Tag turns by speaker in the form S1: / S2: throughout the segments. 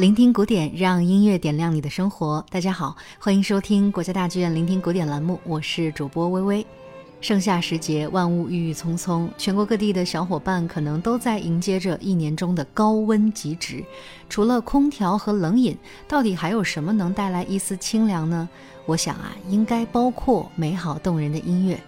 S1: 聆听古典，让音乐点亮你的生活。大家好，欢迎收听国家大剧院聆听古典栏目，我是主播微微。盛夏时节，万物郁郁葱葱，全国各地的小伙伴可能都在迎接着一年中的高温极值。除了空调和冷饮，到底还有什么能带来一丝清凉呢？我想啊，应该包括美好动人的音乐。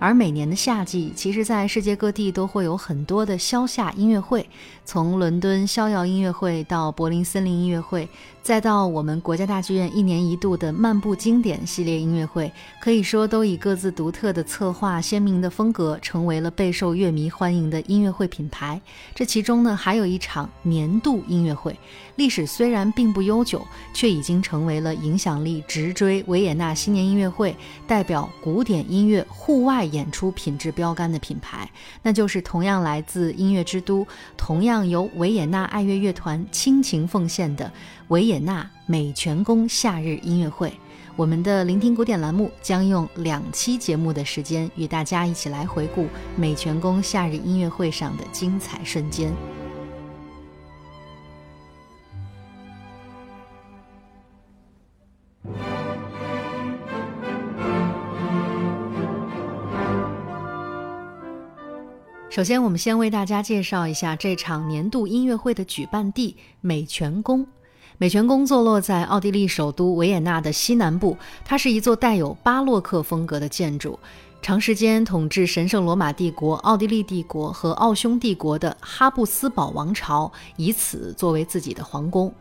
S1: 而每年的夏季，其实，在世界各地都会有很多的消夏音乐会，从伦敦逍遥音乐会到柏林森林音乐会。再到我们国家大剧院一年一度的漫步经典系列音乐会，可以说都以各自独特的策划、鲜明的风格，成为了备受乐迷欢迎的音乐会品牌。这其中呢，还有一场年度音乐会，历史虽然并不悠久，却已经成为了影响力直追维也纳新年音乐会、代表古典音乐户外演出品质标杆的品牌，那就是同样来自音乐之都、同样由维也纳爱乐乐团倾情奉献的。维也纳美泉宫夏日音乐会，我们的聆听古典栏目将用两期节目的时间，与大家一起来回顾美泉宫夏日音乐会上的精彩瞬间。首先，我们先为大家介绍一下这场年度音乐会的举办地——美泉宫。美泉宫坐落在奥地利首都维也纳的西南部，它是一座带有巴洛克风格的建筑。长时间统治神圣罗马帝国、奥地利帝国和奥匈帝国的哈布斯堡王朝以此作为自己的皇宫。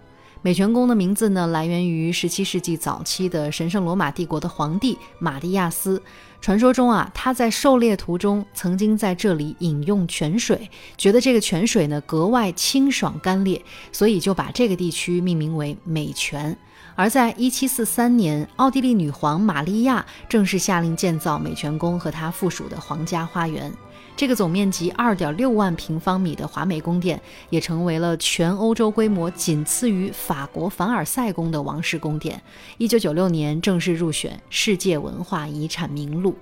S1: 美泉宫的名字呢，来源于17世纪早期的神圣罗马帝国的皇帝马蒂亚斯。传说中啊，他在狩猎途中曾经在这里饮用泉水，觉得这个泉水呢格外清爽甘冽，所以就把这个地区命名为美泉。而在1743年，奥地利女皇玛利亚正式下令建造美泉宫和它附属的皇家花园。这个总面积二点六万平方米的华美宫殿，也成为了全欧洲规模仅次于法国凡尔赛宫的王室宫殿。一九九六年正式入选世界文化遗产名录。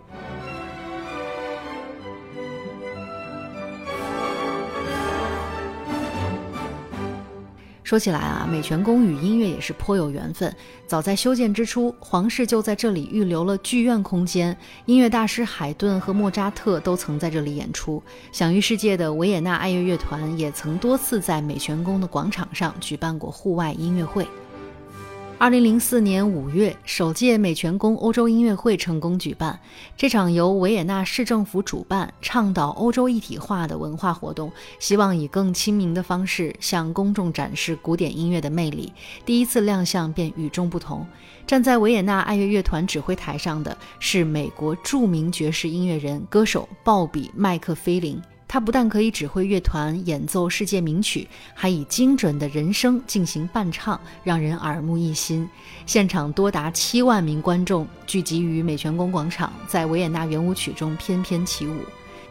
S1: 说起来啊，美泉宫与音乐也是颇有缘分。早在修建之初，皇室就在这里预留了剧院空间，音乐大师海顿和莫扎特都曾在这里演出。享誉世界的维也纳爱乐乐团也曾多次在美泉宫的广场上举办过户外音乐会。二零零四年五月，首届美泉宫欧洲音乐会成功举办。这场由维也纳市政府主办、倡导欧洲一体化的文化活动，希望以更亲民的方式向公众展示古典音乐的魅力。第一次亮相便与众不同。站在维也纳爱乐乐团指挥台上的是美国著名爵士音乐人、歌手鲍比·麦克菲林。他不但可以指挥乐团演奏世界名曲，还以精准的人声进行伴唱，让人耳目一新。现场多达七万名观众聚集于美泉宫广场，在维也纳圆舞曲中翩翩起舞。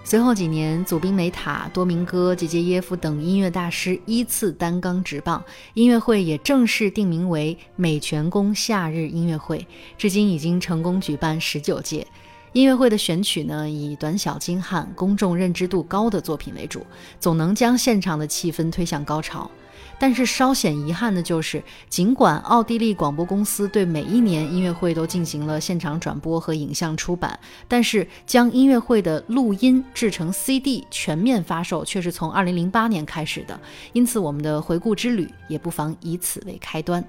S1: 随后几年，祖宾梅塔、多明戈·杰杰耶夫等音乐大师依次担纲执棒，音乐会也正式定名为美泉宫夏日音乐会。至今已经成功举办十九届。音乐会的选曲呢，以短小精悍、公众认知度高的作品为主，总能将现场的气氛推向高潮。但是稍显遗憾的就是，尽管奥地利广播公司对每一年音乐会都进行了现场转播和影像出版，但是将音乐会的录音制成 CD 全面发售却是从2008年开始的。因此，我们的回顾之旅也不妨以此为开端。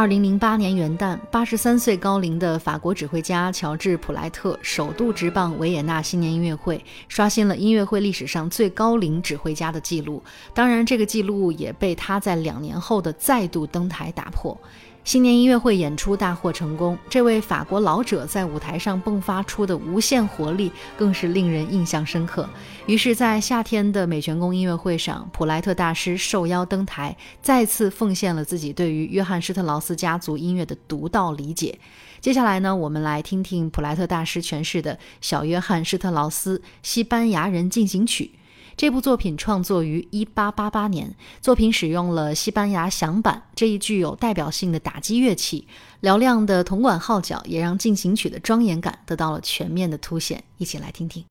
S1: 二零零八年元旦，八十三岁高龄的法国指挥家乔治·普莱特首度执棒维也纳新年音乐会，刷新了音乐会历史上最高龄指挥家的记录。当然，这个记录也被他在两年后的再度登台打破。新年音乐会演出大获成功，这位法国老者在舞台上迸发出的无限活力更是令人印象深刻。于是，在夏天的美泉宫音乐会上，普莱特大师受邀登台，再次奉献了自己对于约翰施特劳斯家族音乐的独到理解。接下来呢，我们来听听普莱特大师诠释的《小约翰施特劳斯西班牙人进行曲》。这部作品创作于一八八八年，作品使用了西班牙响板这一具有代表性的打击乐器，嘹亮的铜管号角也让进行曲的庄严感得到了全面的凸显。一起来听听。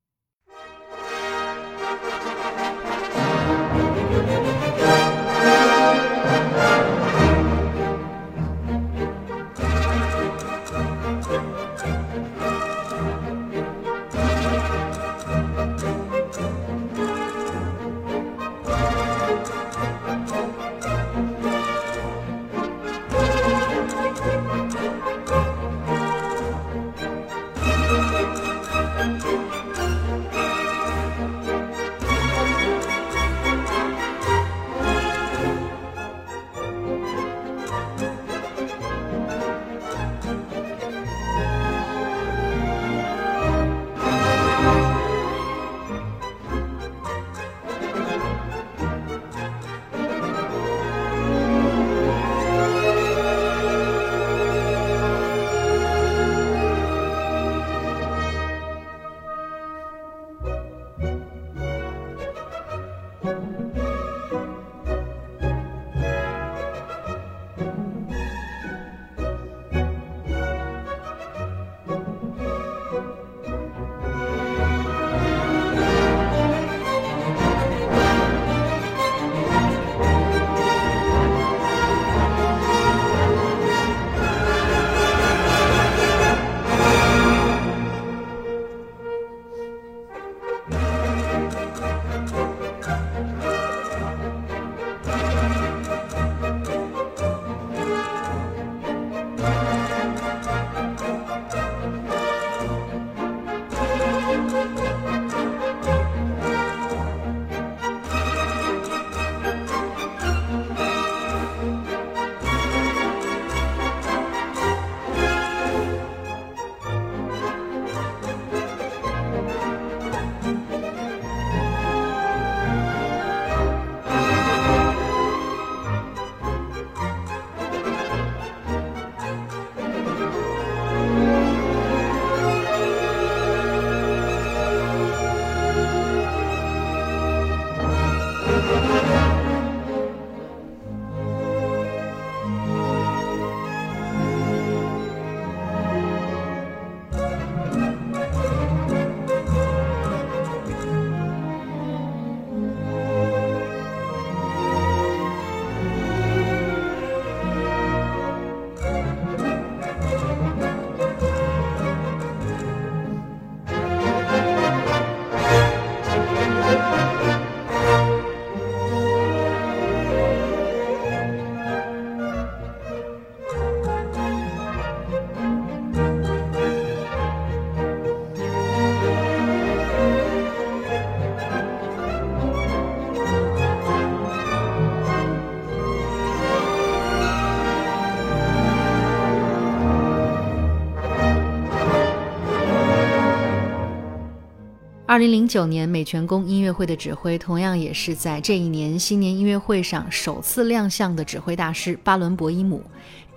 S1: 二零零九年美泉宫音乐会的指挥，同样也是在这一年新年音乐会上首次亮相的指挥大师巴伦博伊姆。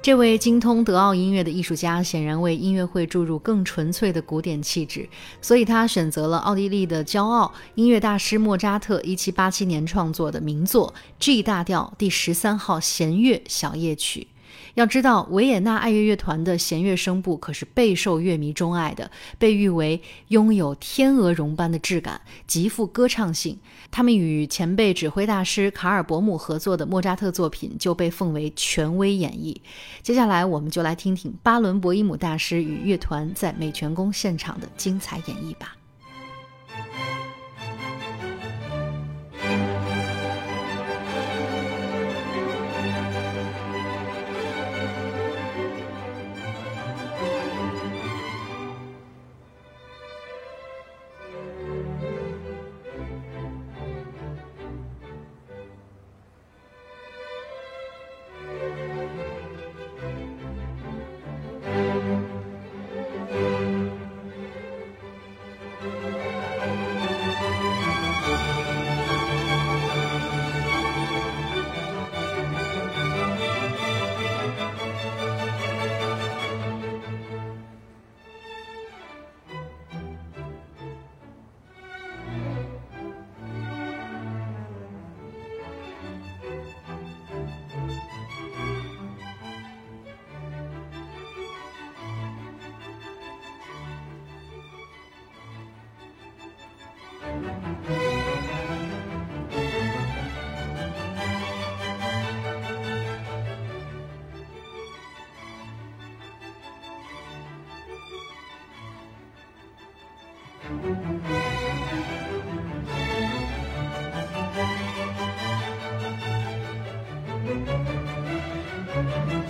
S1: 这位精通德奥音乐的艺术家，显然为音乐会注入更纯粹的古典气质，所以他选择了奥地利的骄傲音乐大师莫扎特一七八七年创作的名作 G 大调第十三号弦乐小夜曲。要知道，维也纳爱乐乐团的弦乐声部可是备受乐迷钟爱的，被誉为拥有天鹅绒般的质感，极富歌唱性。他们与前辈指挥大师卡尔伯姆合作的莫扎特作品就被奉为权威演绎。接下来，我们就来听听巴伦博伊姆大师与乐团在美泉宫现场的精彩演绎吧。Música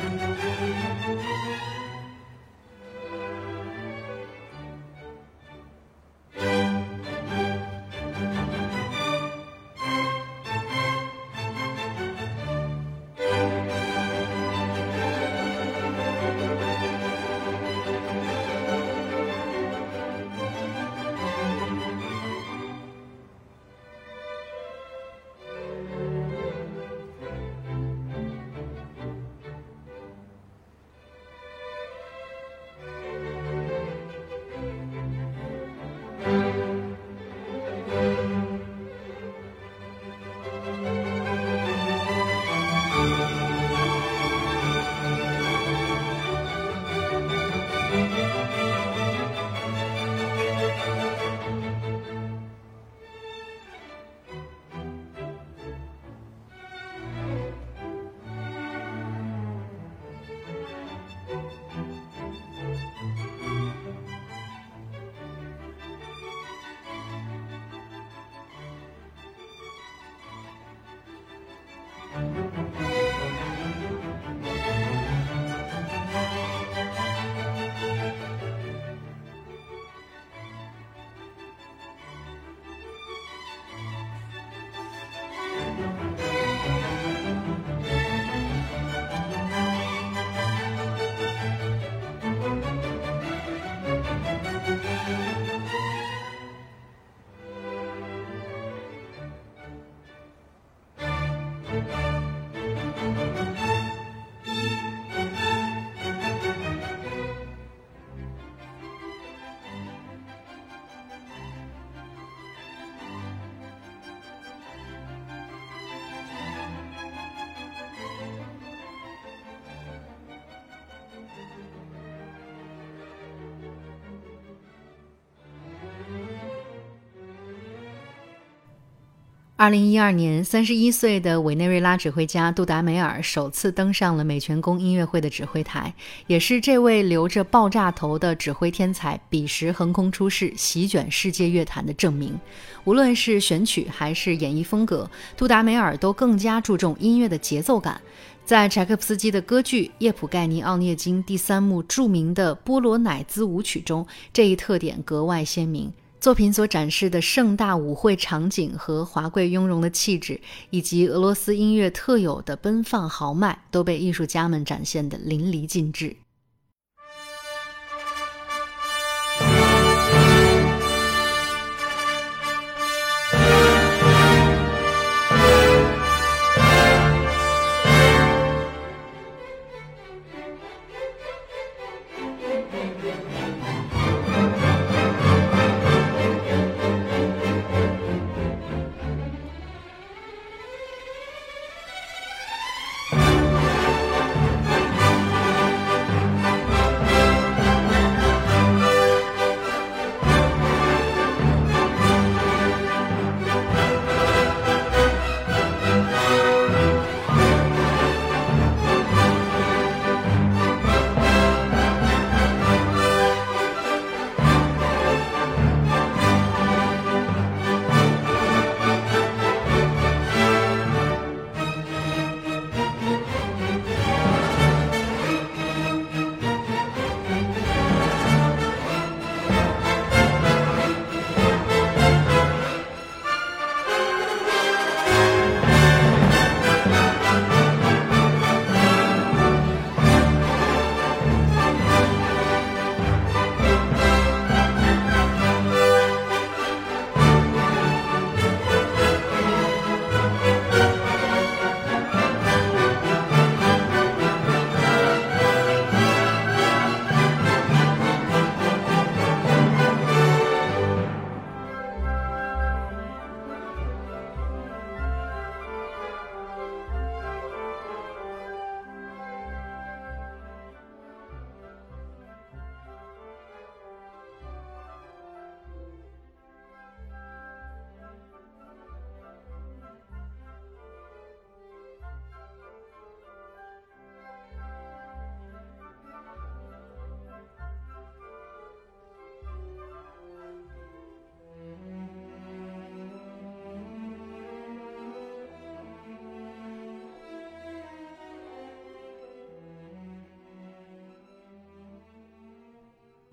S1: 二零一二年，三十一岁的委内瑞拉指挥家杜达梅尔首次登上了美泉宫音乐会的指挥台，也是这位留着爆炸头的指挥天才彼时横空出世、席卷世界乐坛的证明。无论是选曲还是演绎风格，杜达梅尔都更加注重音乐的节奏感。在柴可夫斯基的歌剧《叶普盖尼奥涅金》第三幕著名的波罗乃兹舞曲中，这一特点格外鲜明。作品所展示的盛大舞会场景和华贵雍容的气质，以及俄罗斯音乐特有的奔放豪迈，都被艺术家们展现得淋漓尽致。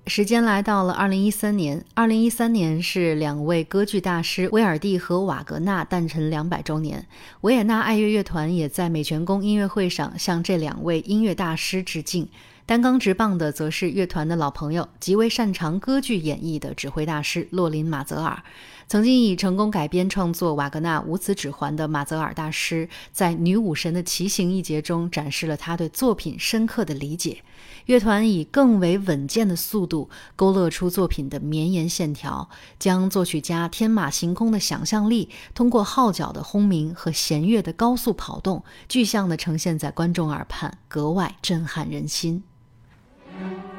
S1: 时间来到了二零一三年。二零一三年是两位歌剧大师威尔第和瓦格纳诞辰两百周年。维也纳爱乐乐团也在美泉宫音乐会上向这两位音乐大师致敬。担纲执棒的则是乐团的老朋友，极为擅长歌剧演绎的指挥大师洛林·马泽尔。曾经以成功改编创作瓦格纳无词指环的马泽尔大师，在《女武神的骑行》一节中展示了他对作品深刻的理解。乐团以更为稳健的速度勾勒出作品的绵延线条，将作曲家天马行空的想象力通过号角的轰鸣和弦乐的高速跑动，具象地呈现在观众耳畔，格外震撼人心。thank you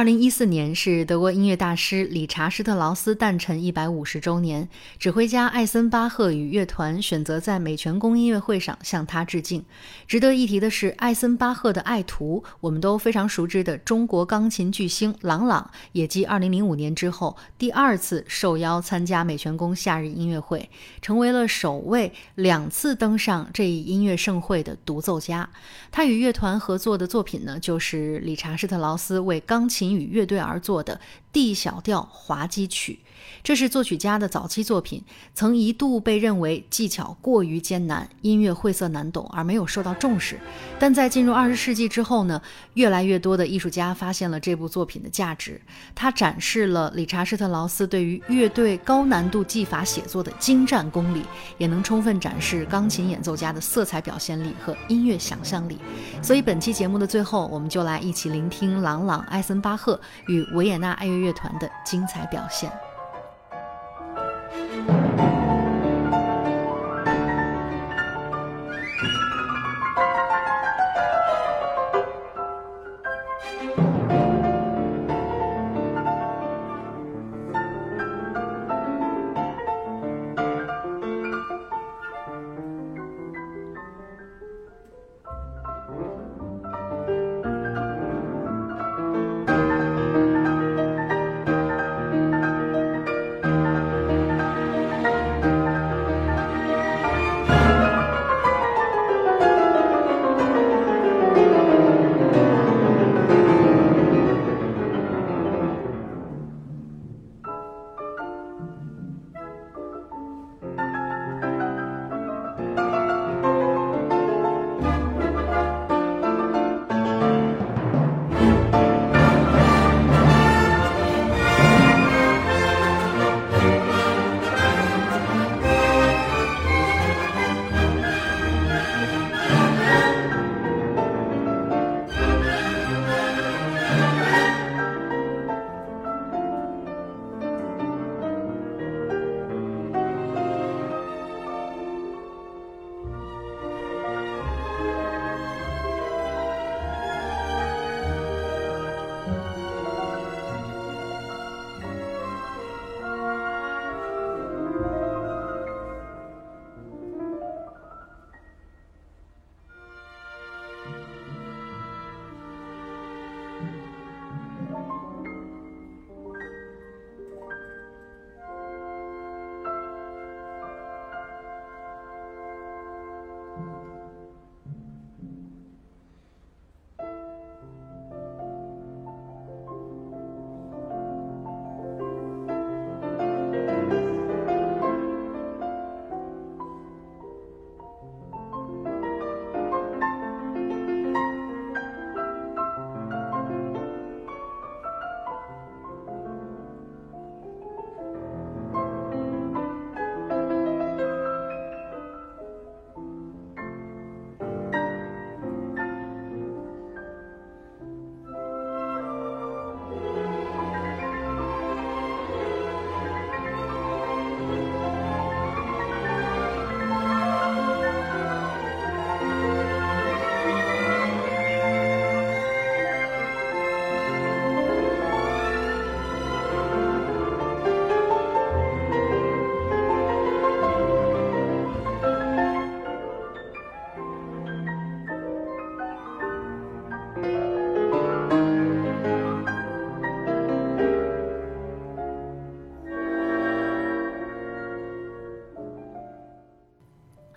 S1: 二零一四年是德国音乐大师理查施特劳斯诞辰一百五十周年，指挥家艾森巴赫与乐团选择在美泉宫音乐会上向他致敬。值得一提的是，艾森巴赫的爱徒，我们都非常熟知的中国钢琴巨星郎朗，也继二零零五年之后第二次受邀参加美泉宫夏日音乐会，成为了首位两次登上这一音乐盛会的独奏家。他与乐团合作的作品呢，就是理查施特劳斯为钢琴。与乐队而作的 D 小调滑稽曲，这是作曲家的早期作品，曾一度被认为技巧过于艰难，音乐晦涩难懂，而没有受到重视。但在进入二十世纪之后呢，越来越多的艺术家发现了这部作品的价值。它展示了理查施特劳斯对于乐队高难度技法写作的精湛功力，也能充分展示钢琴演奏家的色彩表现力和音乐想象力。所以本期节目的最后，我们就来一起聆听朗朗·艾森巴赫与维也纳爱乐乐团的精彩表现。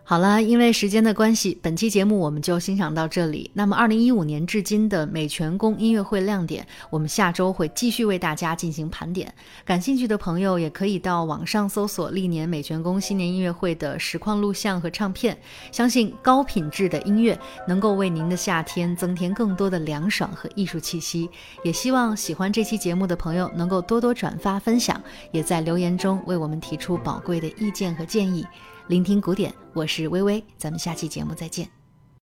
S1: 好了，因为时间的关系，本期节目我们就欣赏到这里。那么，二零一五年至今的美泉宫音乐会亮点，我们下周会继续为大家进行盘点。感兴趣的朋友也可以到网上搜索历年美泉宫新年音乐会的实况录像和唱片。相信高品质的音乐能够为您的夏天增添更多的凉爽和艺术气息。也希望喜欢这期节目的朋友能够多多转发分享，也在留言中为我们提出宝贵的意见和建议。聆听古典，我是微微，咱们下期节目再见。